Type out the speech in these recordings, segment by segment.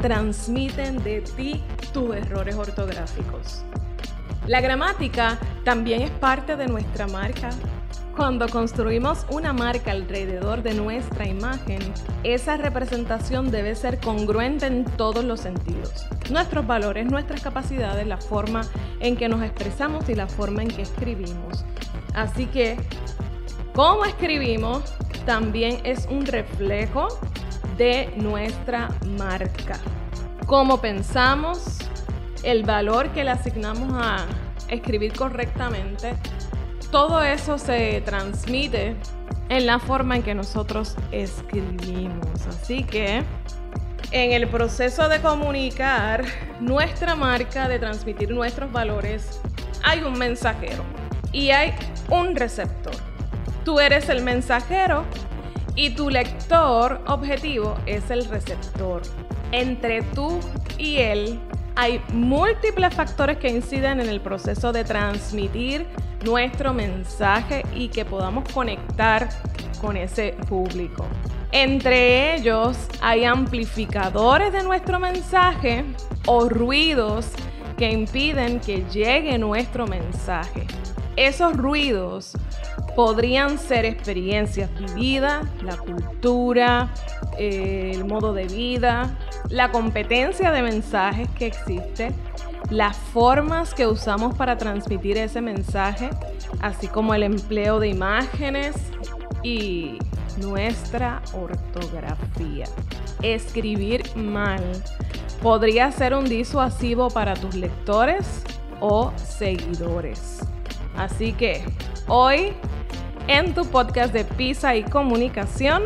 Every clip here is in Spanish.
transmiten de ti tus errores ortográficos. La gramática también es parte de nuestra marca. Cuando construimos una marca alrededor de nuestra imagen, esa representación debe ser congruente en todos los sentidos. Nuestros valores, nuestras capacidades, la forma en que nos expresamos y la forma en que escribimos. Así que, cómo escribimos también es un reflejo de nuestra marca. Cómo pensamos, el valor que le asignamos a escribir correctamente, todo eso se transmite en la forma en que nosotros escribimos. Así que en el proceso de comunicar nuestra marca, de transmitir nuestros valores, hay un mensajero y hay un receptor. Tú eres el mensajero y tu lector objetivo es el receptor. Entre tú y él hay múltiples factores que inciden en el proceso de transmitir nuestro mensaje y que podamos conectar con ese público. Entre ellos hay amplificadores de nuestro mensaje o ruidos que impiden que llegue nuestro mensaje. Esos ruidos podrían ser experiencias vividas, la cultura, eh, el modo de vida, la competencia de mensajes que existe, las formas que usamos para transmitir ese mensaje, así como el empleo de imágenes y nuestra ortografía. Escribir mal podría ser un disuasivo para tus lectores o seguidores. Así que hoy en tu podcast de Pisa y Comunicación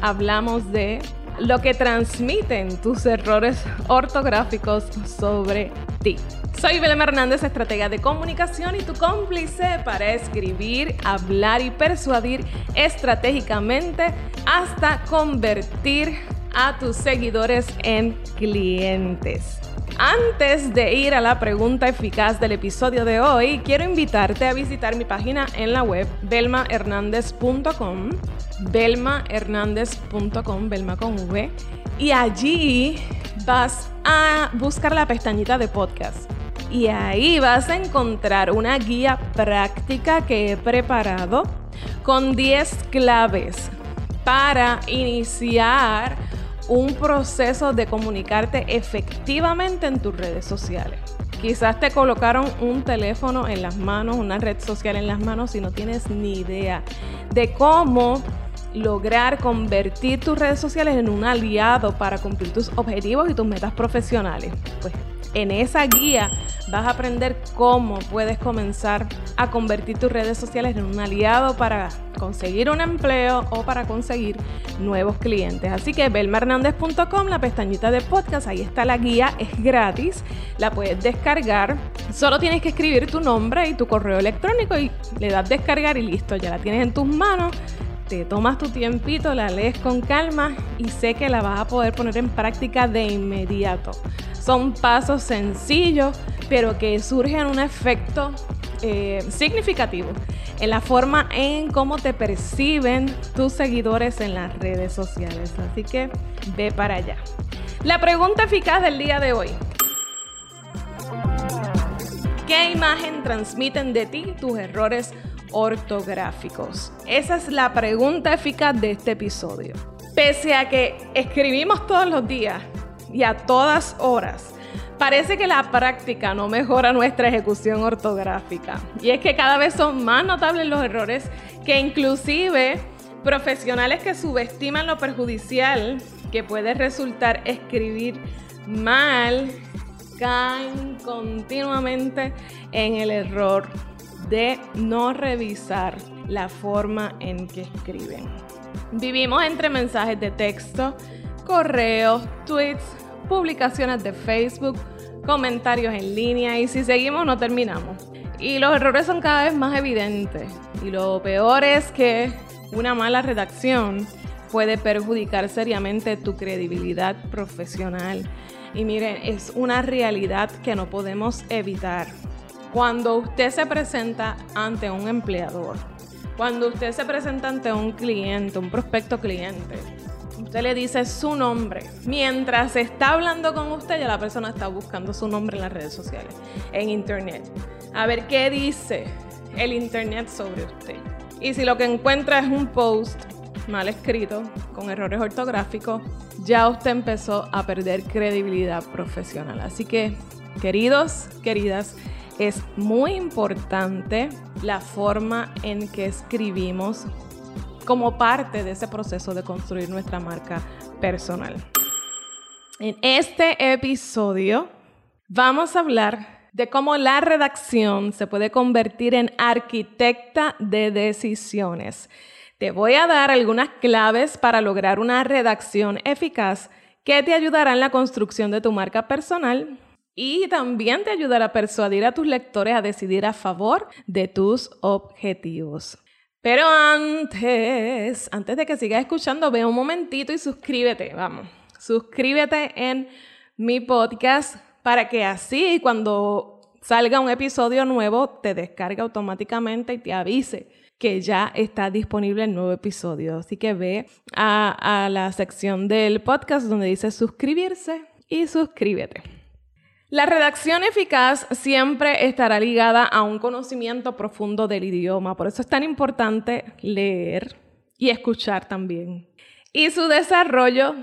hablamos de lo que transmiten tus errores ortográficos sobre ti. Soy Belén Hernández, estratega de comunicación y tu cómplice para escribir, hablar y persuadir estratégicamente hasta convertir a tus seguidores en clientes. Antes de ir a la pregunta eficaz del episodio de hoy, quiero invitarte a visitar mi página en la web belmahernandez.com, belmahernandez.com, belma con V, y allí vas a buscar la pestañita de podcast. Y ahí vas a encontrar una guía práctica que he preparado con 10 claves para iniciar un proceso de comunicarte efectivamente en tus redes sociales. Quizás te colocaron un teléfono en las manos, una red social en las manos y no tienes ni idea de cómo lograr convertir tus redes sociales en un aliado para cumplir tus objetivos y tus metas profesionales. Pues en esa guía vas a aprender cómo puedes comenzar a convertir tus redes sociales en un aliado para conseguir un empleo o para conseguir nuevos clientes. Así que belmahernandez.com, la pestañita de podcast, ahí está la guía, es gratis, la puedes descargar. Solo tienes que escribir tu nombre y tu correo electrónico y le das descargar y listo, ya la tienes en tus manos te tomas tu tiempito, la lees con calma y sé que la vas a poder poner en práctica de inmediato. Son pasos sencillos, pero que surgen un efecto eh, significativo en la forma en cómo te perciben tus seguidores en las redes sociales. Así que ve para allá. La pregunta eficaz del día de hoy. ¿Qué imagen transmiten de ti tus errores ortográficos? Esa es la pregunta eficaz de este episodio. Pese a que escribimos todos los días, y a todas horas. Parece que la práctica no mejora nuestra ejecución ortográfica. Y es que cada vez son más notables los errores que inclusive profesionales que subestiman lo perjudicial que puede resultar escribir mal caen continuamente en el error de no revisar la forma en que escriben. Vivimos entre mensajes de texto, correos, tweets, publicaciones de Facebook, comentarios en línea y si seguimos no terminamos. Y los errores son cada vez más evidentes. Y lo peor es que una mala redacción puede perjudicar seriamente tu credibilidad profesional. Y miren, es una realidad que no podemos evitar. Cuando usted se presenta ante un empleador, cuando usted se presenta ante un cliente, un prospecto cliente, usted le dice su nombre, mientras está hablando con usted, ya la persona está buscando su nombre en las redes sociales, en internet. A ver qué dice el internet sobre usted. Y si lo que encuentra es un post mal escrito, con errores ortográficos, ya usted empezó a perder credibilidad profesional. Así que, queridos, queridas, es muy importante la forma en que escribimos como parte de ese proceso de construir nuestra marca personal. En este episodio vamos a hablar de cómo la redacción se puede convertir en arquitecta de decisiones. Te voy a dar algunas claves para lograr una redacción eficaz que te ayudará en la construcción de tu marca personal y también te ayudará a persuadir a tus lectores a decidir a favor de tus objetivos. Pero antes, antes de que sigas escuchando, ve un momentito y suscríbete, vamos. Suscríbete en mi podcast para que así cuando salga un episodio nuevo te descargue automáticamente y te avise que ya está disponible el nuevo episodio. Así que ve a, a la sección del podcast donde dice suscribirse y suscríbete. La redacción eficaz siempre estará ligada a un conocimiento profundo del idioma, por eso es tan importante leer y escuchar también. Y su desarrollo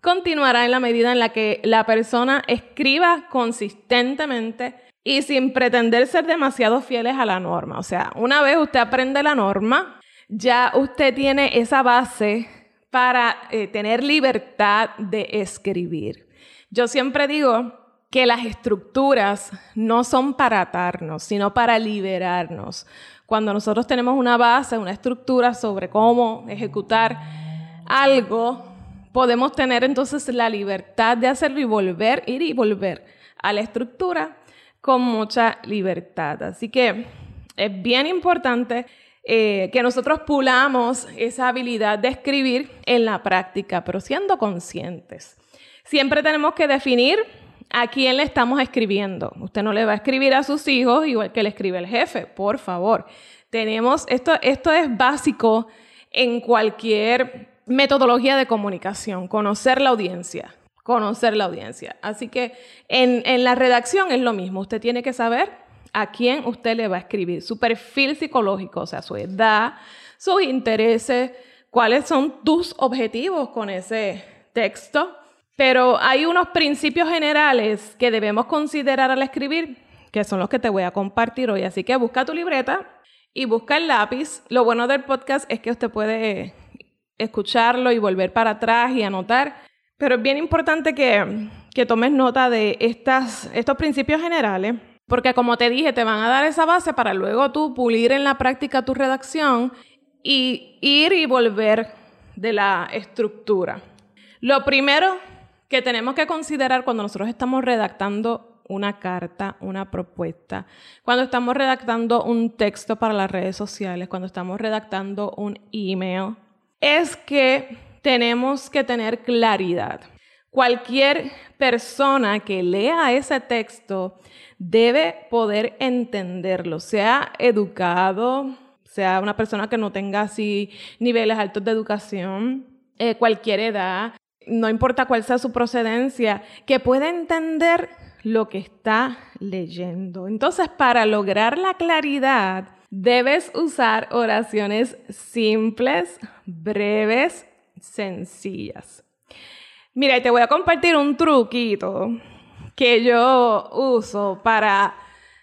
continuará en la medida en la que la persona escriba consistentemente y sin pretender ser demasiado fieles a la norma. O sea, una vez usted aprende la norma, ya usted tiene esa base para eh, tener libertad de escribir. Yo siempre digo que las estructuras no son para atarnos, sino para liberarnos. Cuando nosotros tenemos una base, una estructura sobre cómo ejecutar algo, podemos tener entonces la libertad de hacerlo y volver, ir y volver a la estructura con mucha libertad. Así que es bien importante eh, que nosotros pulamos esa habilidad de escribir en la práctica, pero siendo conscientes. Siempre tenemos que definir ¿A quién le estamos escribiendo? Usted no le va a escribir a sus hijos igual que le escribe el jefe, por favor. Tenemos, esto, esto es básico en cualquier metodología de comunicación, conocer la audiencia, conocer la audiencia. Así que en, en la redacción es lo mismo, usted tiene que saber a quién usted le va a escribir, su perfil psicológico, o sea, su edad, sus intereses, cuáles son tus objetivos con ese texto pero hay unos principios generales que debemos considerar al escribir, que son los que te voy a compartir hoy. Así que busca tu libreta y busca el lápiz. Lo bueno del podcast es que usted puede escucharlo y volver para atrás y anotar. Pero es bien importante que, que tomes nota de estas, estos principios generales, porque como te dije, te van a dar esa base para luego tú pulir en la práctica tu redacción y ir y volver de la estructura. Lo primero que tenemos que considerar cuando nosotros estamos redactando una carta, una propuesta, cuando estamos redactando un texto para las redes sociales, cuando estamos redactando un email, es que tenemos que tener claridad. Cualquier persona que lea ese texto debe poder entenderlo, sea educado, sea una persona que no tenga así niveles altos de educación, eh, cualquier edad, no importa cuál sea su procedencia, que pueda entender lo que está leyendo. Entonces, para lograr la claridad, debes usar oraciones simples, breves, sencillas. Mira, y te voy a compartir un truquito que yo uso para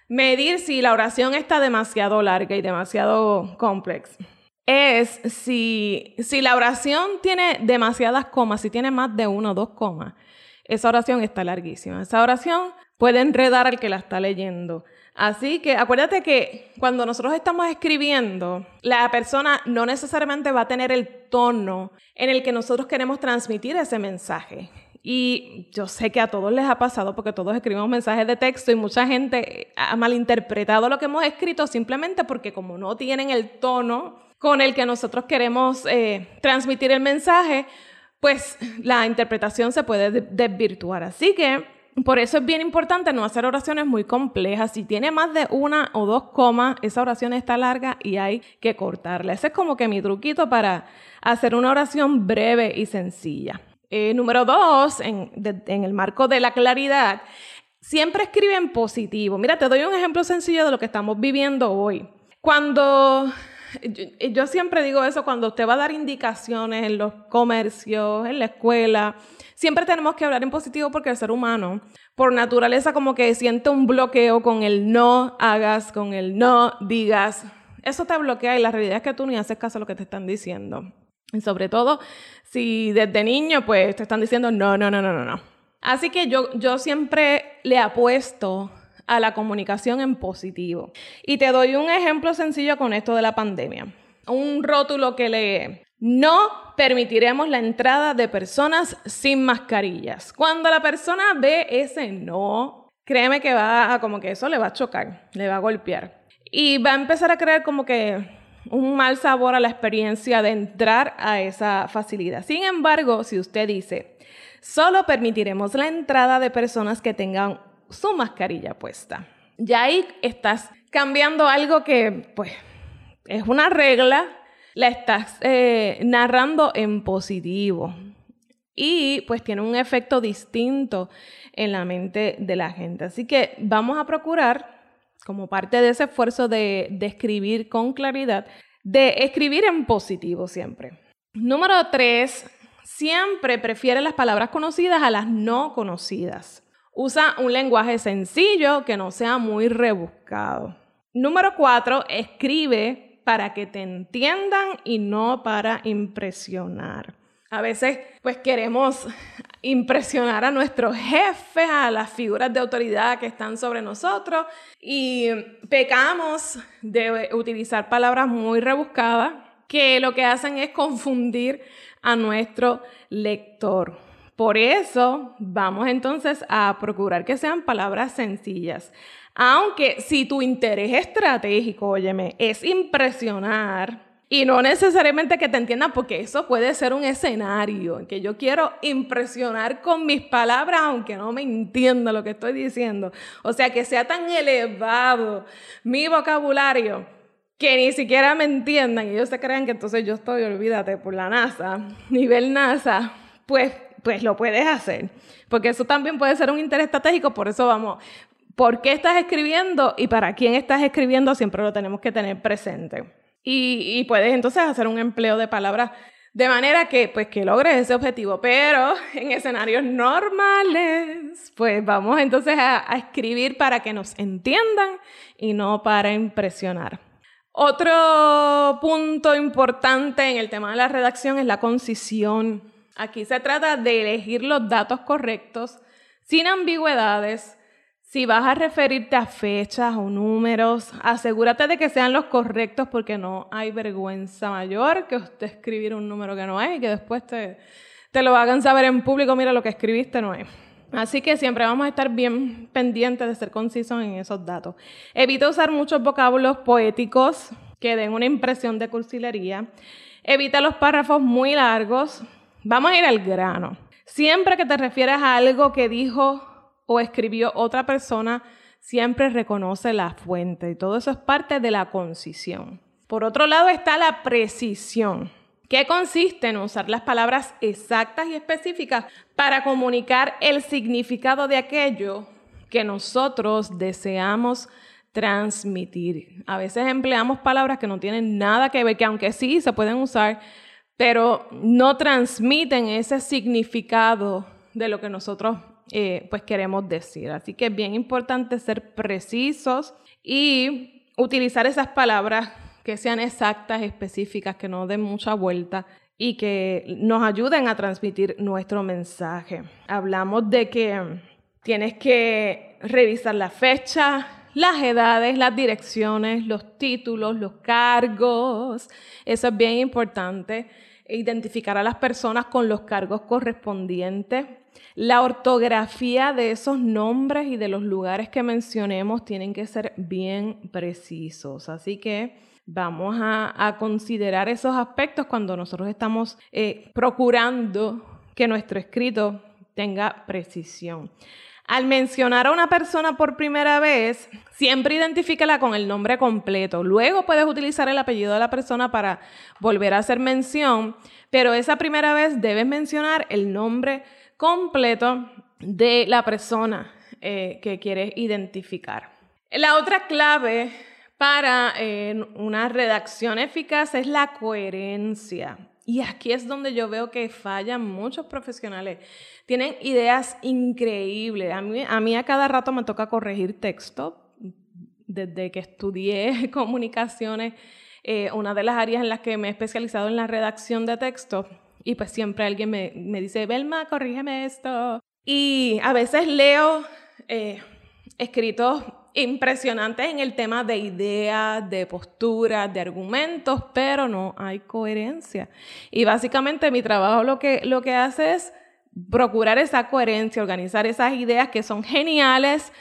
medir si la oración está demasiado larga y demasiado compleja es si, si la oración tiene demasiadas comas, si tiene más de uno o dos comas, esa oración está larguísima. Esa oración puede enredar al que la está leyendo. Así que acuérdate que cuando nosotros estamos escribiendo, la persona no necesariamente va a tener el tono en el que nosotros queremos transmitir ese mensaje. Y yo sé que a todos les ha pasado porque todos escribimos mensajes de texto y mucha gente ha malinterpretado lo que hemos escrito simplemente porque como no tienen el tono con el que nosotros queremos eh, transmitir el mensaje, pues la interpretación se puede desvirtuar. Así que Por eso es bien importante no hacer oraciones muy complejas. Si tiene más de una o dos comas, esa oración está larga y hay que cortarla. Ese es como que mi truquito para hacer una oración breve y sencilla. Eh, número dos, en, en el marco de la claridad, siempre escribe en positivo. Mira, te doy un ejemplo sencillo de lo que estamos viviendo hoy. Cuando yo, siempre digo eso cuando usted va a dar indicaciones en los comercios, en la escuela, siempre tenemos que hablar en positivo porque el ser humano, por naturaleza, como que siente un bloqueo con el no hagas, con el no digas. Eso te bloquea y la realidad es que tú ni haces caso a lo que te están diciendo. Y sobre todo, si desde niño, pues te están diciendo no, no, no, no, no, no. Así que yo, yo siempre le apuesto a la comunicación en positivo. Y te doy un ejemplo sencillo con esto de la pandemia. Un rótulo que lee, no permitiremos la entrada de personas sin mascarillas. Cuando la persona ve ese no, créeme que va a como que eso le va a chocar, le va a golpear. Y va a empezar a crear como que un mal sabor a la experiencia de entrar a esa facilidad. Sin embargo, si usted dice, solo permitiremos la entrada de personas que tengan su mascarilla puesta. Ya ahí estás cambiando algo que, pues, es una regla, la estás eh, narrando en positivo. Y pues tiene un efecto distinto en la mente de la gente. Así que vamos a procurar, como parte de ese esfuerzo de, de escribir con claridad, de escribir en positivo siempre. Número tres, siempre prefiere las palabras conocidas a las no conocidas. Usa un lenguaje sencillo que no sea muy rebuscado. Número cuatro, escribe para que te entiendan y no para impresionar. A veces, pues queremos impresionar a nuestros jefes, a las figuras de autoridad que están sobre nosotros y pecamos de utilizar palabras muy rebuscadas que lo que hacen es confundir a nuestro lector. Por eso vamos entonces a procurar que sean palabras sencillas. Aunque si tu interés estratégico, óyeme, es impresionar y no necesariamente que te entiendan, porque eso puede ser un escenario en que yo quiero impresionar con mis palabras, aunque no me entienda lo que estoy diciendo. O sea, que sea tan elevado mi vocabulario que ni siquiera me entiendan y ellos se crean que entonces yo estoy, olvídate, por la NASA, nivel NASA, pues pues lo puedes hacer. Porque eso también puede ser un interés estratégico, por eso vamos, ¿por qué estás escribiendo y para quién estás escribiendo? Siempre lo tenemos que tener presente. Y, puedes entonces hacer un empleo de palabras de manera que, pues, que logres ese objetivo. Pero en escenarios normales, pues vamos entonces a, a escribir para que nos entiendan y no para impresionar. Otro punto importante en el tema de la redacción es la concisión. Aquí se trata de elegir los datos correctos, sin ambigüedades. Si vas a referirte a fechas o números, asegúrate de que sean los correctos porque no hay vergüenza mayor que usted escribir un número que no hay y que después te, lo hagan saber en público, mira lo que escribiste no es. Así que siempre vamos a estar bien pendientes de ser concisos en esos datos. Evita usar muchos vocablos poéticos que den una impresión de cursilería. Evita los párrafos muy largos. Vamos a ir al grano. Siempre que te refieras a algo que dijo o escribió otra persona, siempre reconoce la fuente y todo eso es parte de la concisión. Por otro lado está la precisión, que consiste en usar las palabras exactas y específicas para comunicar el significado de aquello que nosotros deseamos transmitir. A veces empleamos palabras que no tienen nada que ver, que aunque sí se pueden usar, pero no transmiten ese significado de lo que nosotros eh, pues queremos decir. Así que es bien importante ser precisos y utilizar esas palabras que sean exactas, específicas, que no den mucha vuelta y que nos ayuden a transmitir nuestro mensaje. Hablamos de que tienes que revisar la fecha, las edades, las direcciones, los títulos, los cargos. Eso es bien importante identificar a las personas con los cargos correspondientes. La ortografía de esos nombres y de los lugares que mencionemos tienen que ser bien precisos. Así que vamos a, considerar esos aspectos cuando nosotros estamos eh, procurando que nuestro escrito tenga precisión. Al mencionar a una persona por primera vez, siempre identifícala con el nombre completo. Luego puedes utilizar el apellido de la persona para volver a hacer mención, pero esa primera vez debes mencionar el nombre completo de la persona eh, que quieres identificar. La otra clave para eh, una redacción eficaz es la coherencia. Y aquí es donde yo veo que fallan muchos profesionales. Tienen ideas increíbles. A mí, a mí a cada rato me toca corregir texto. Desde que estudié comunicaciones, eh, una de las áreas en las que me he especializado en la redacción de texto. Y pues siempre alguien me, me dice, Belma, corrígeme esto. Y a veces leo eh, escritos impresionantes en el tema de ideas, de posturas, de argumentos, pero no hay coherencia. Y básicamente mi trabajo lo que, lo que hace es procurar esa coherencia, organizar esas ideas que son geniales,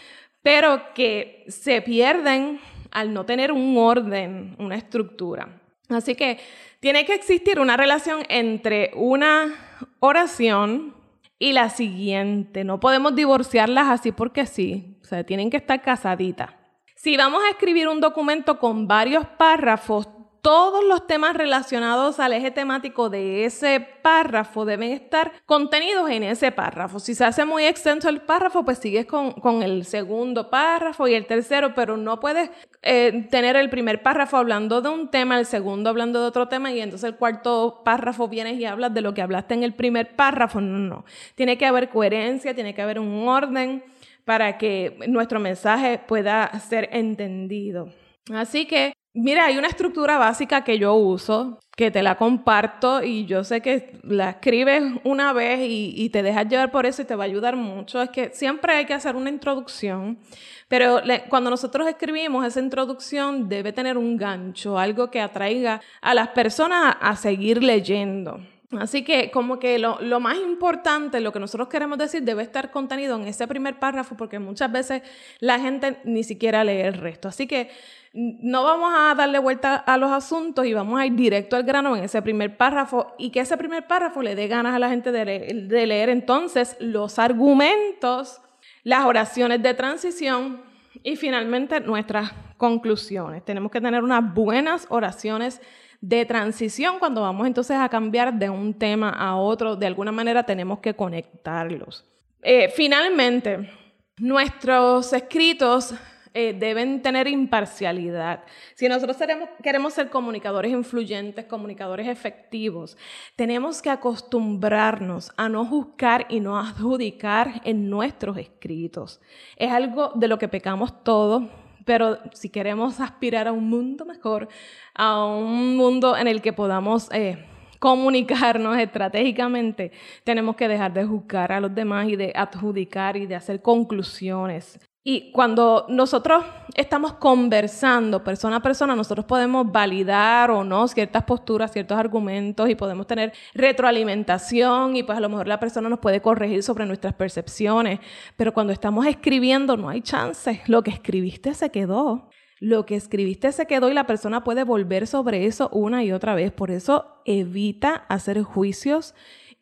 pero que se pierden al no tener un orden, una estructura. Así que tiene que existir una relación entre una oración y la siguiente. No podemos divorciarlas así porque sí. O sea, tienen que estar casaditas. Si vamos a escribir un documento con varios párrafos, todos los temas relacionados al eje temático de ese párrafo deben estar contenidos en ese párrafo. Si se hace muy extenso el párrafo, pues sigues con, el segundo párrafo y el tercero, pero no puedes eh, tener el primer párrafo hablando de un tema, el segundo hablando de otro tema y entonces el cuarto párrafo vienes y hablas de lo que hablaste en el primer párrafo. No, no, no. Tiene que haber coherencia, tiene que haber un orden para que nuestro mensaje pueda ser entendido. Así que Mira, hay una estructura básica que yo uso, que te la comparto y yo sé que la escribes una vez y, te dejas llevar por eso y te va a ayudar mucho. Es que siempre hay que hacer una introducción, pero cuando nosotros escribimos esa introducción debe tener un gancho, algo que atraiga a las personas a, seguir leyendo. Así que como que lo, lo, más importante, lo que nosotros queremos decir, debe estar contenido en ese primer párrafo porque muchas veces la gente ni siquiera lee el resto. Así que no vamos a darle vuelta a los asuntos y vamos a ir directo al grano en ese primer párrafo y que ese primer párrafo le dé ganas a la gente de leer, entonces los argumentos, las oraciones de transición y finalmente nuestras conclusiones. Tenemos que tener unas buenas oraciones de transición cuando vamos entonces a cambiar de un tema a otro. De alguna manera tenemos que conectarlos. Eh, finalmente, nuestros escritos eh, deben tener imparcialidad. Si nosotros queremos ser comunicadores influyentes, comunicadores efectivos, tenemos que acostumbrarnos a no juzgar y no adjudicar en nuestros escritos. Es algo de lo que pecamos todos, pero si queremos aspirar a un mundo mejor, a un mundo en el que podamos... Eh, comunicarnos estratégicamente, tenemos que dejar de juzgar a los demás y de adjudicar y de hacer conclusiones. Y cuando nosotros estamos conversando persona a persona, nosotros podemos validar o no ciertas posturas, ciertos argumentos y podemos tener retroalimentación y pues a lo mejor la persona nos puede corregir sobre nuestras percepciones. Pero cuando estamos escribiendo no hay chance. Lo que escribiste se quedó. Lo que escribiste se quedó y la persona puede volver sobre eso una y otra vez. Por eso evita hacer juicios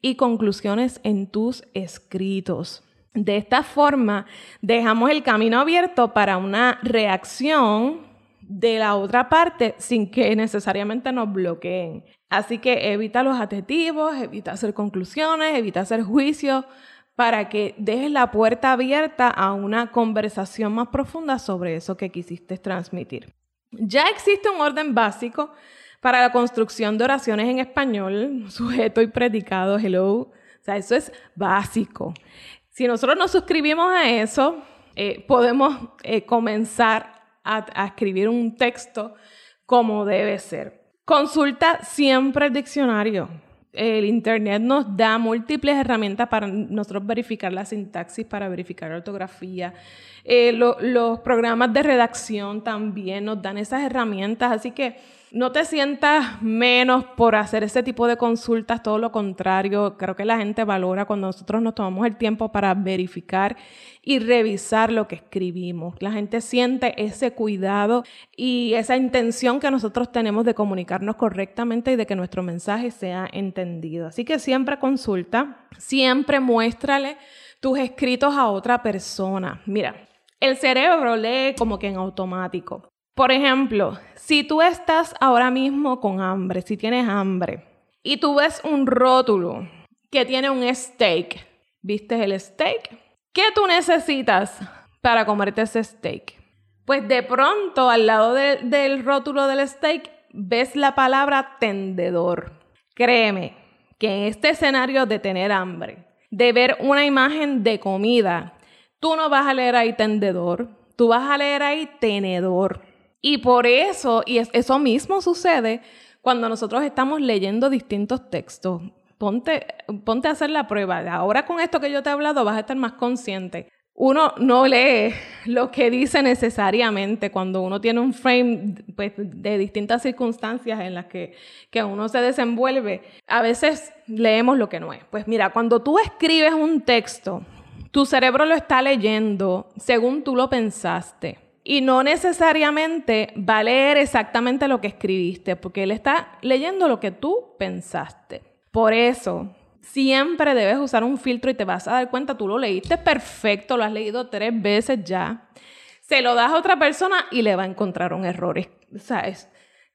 y conclusiones en tus escritos. De esta forma, dejamos el camino abierto para una reacción de la otra parte sin que necesariamente nos bloqueen. Así que evita los adjetivos, evita hacer conclusiones, evita hacer juicios para que dejes la puerta abierta a una conversación más profunda sobre eso que quisiste transmitir. Ya existe un orden básico para la construcción de oraciones en español, sujeto y predicado, hello. O sea, eso es básico. Si nosotros nos suscribimos a eso, eh, podemos eh, comenzar a, escribir un texto como debe ser. Consulta siempre el diccionario el Internet nos da múltiples herramientas para nosotros verificar la sintaxis, para verificar la ortografía. Eh, los programas de redacción también nos dan esas herramientas, así que no te sientas menos por hacer ese tipo de consultas, todo lo contrario, creo que la gente valora cuando nosotros nos tomamos el tiempo para verificar y revisar lo que escribimos. La gente siente ese cuidado y esa intención que nosotros tenemos de comunicarnos correctamente y de que nuestro mensaje sea entendido. Así que siempre consulta, siempre muéstrale tus escritos a otra persona. Mira, el cerebro lee como que en automático. Por ejemplo, si tú estás ahora mismo con hambre, si tienes hambre, y tú ves un rótulo que tiene un steak, ¿viste el steak? ¿Qué tú necesitas para comerte ese steak? Pues de pronto al lado del rótulo del steak ves la palabra tendedor. Créeme que en este escenario de tener hambre, de ver una imagen de comida, tú no vas a leer ahí tendedor, tú vas a leer ahí tenedor. Y por eso, y eso mismo sucede cuando nosotros estamos leyendo distintos textos. Ponte, ponte a hacer la prueba. Ahora con esto que yo te he hablado vas a estar más consciente. Uno no lee lo que dice necesariamente cuando uno tiene un frame pues, de distintas circunstancias en las que, que uno se desenvuelve. A veces leemos lo que no es. Pues mira, cuando tú escribes un texto, tu cerebro lo está leyendo según tú lo pensaste. Y no necesariamente va a leer exactamente lo que escribiste, porque él está leyendo lo que tú pensaste. Por eso, siempre debes usar un filtro y te vas a dar cuenta, tú lo leíste perfecto, lo has leído tres veces ya. Se lo das a otra persona y le va a encontrar un error. O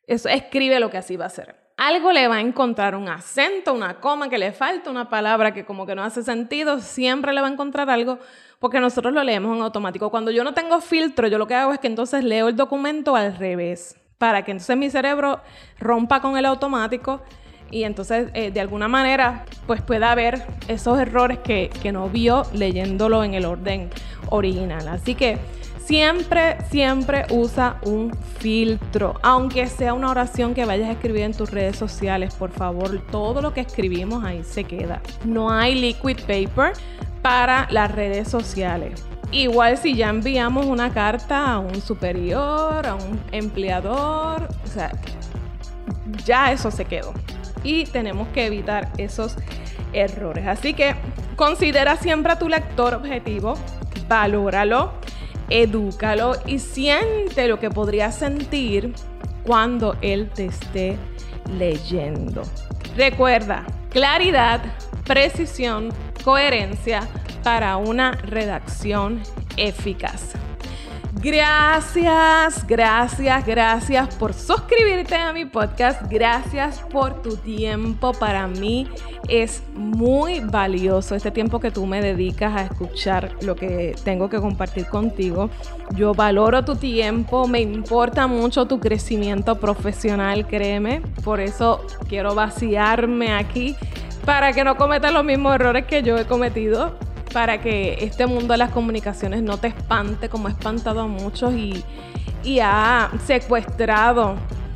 eso escribe lo que así va a ser. Algo le va a encontrar un acento, una coma que le falta, una palabra que como que no hace sentido, siempre le va a encontrar algo porque nosotros lo leemos en automático. Cuando yo no tengo filtro, yo lo que hago es que entonces leo el documento al revés, para que entonces mi cerebro rompa con el automático y entonces eh, de alguna manera pues pueda ver esos errores que, que no vio leyéndolo en el orden original. Así que Siempre, siempre usa un filtro, aunque sea una oración que vayas a escribir en tus redes sociales, por favor, todo lo que escribimos ahí se queda. No hay liquid paper, para las redes sociales. Igual si ya enviamos una carta a un superior, a un empleador, o sea, ya eso se quedó. Y tenemos que evitar esos errores. Así que considera siempre a tu lector objetivo, valóralo, edúcalo y siente lo que podría sentir cuando él te esté leyendo. Recuerda, claridad, precisión, coherencia para una redacción eficaz. Gracias, gracias, gracias por suscribirte a mi podcast. Gracias por tu tiempo. Para mí es muy valioso este tiempo que tú me dedicas a escuchar lo que tengo que compartir contigo. Yo valoro tu tiempo, me importa mucho tu crecimiento profesional, créeme. Por eso quiero vaciarme aquí para que no cometas los mismos errores que yo he cometido, para que este mundo de las comunicaciones no te espante como ha espantado a muchos y, ha secuestrado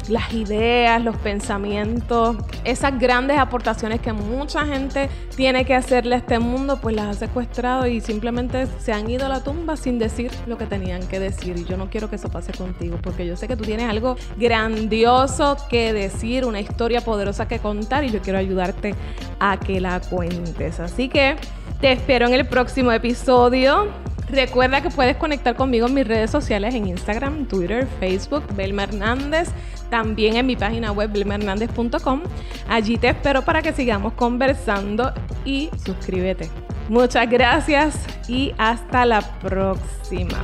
las ideas, los pensamientos, esas grandes aportaciones que mucha gente tiene que hacerle a este mundo, pues las ha secuestrado y simplemente se han ido a la tumba sin decir lo que tenían que decir. Y yo no quiero que eso pase contigo, porque yo sé que tú tienes algo grandioso que decir, una historia poderosa que contar y yo quiero ayudarte a que la cuentes. Así que te espero en el próximo episodio. Recuerda que puedes conectar conmigo en mis redes sociales en Instagram, Twitter, Facebook, Belma Hernández también en mi página web blimhernandez.com. Allí te espero para que sigamos conversando y suscríbete. Muchas gracias y hasta la próxima.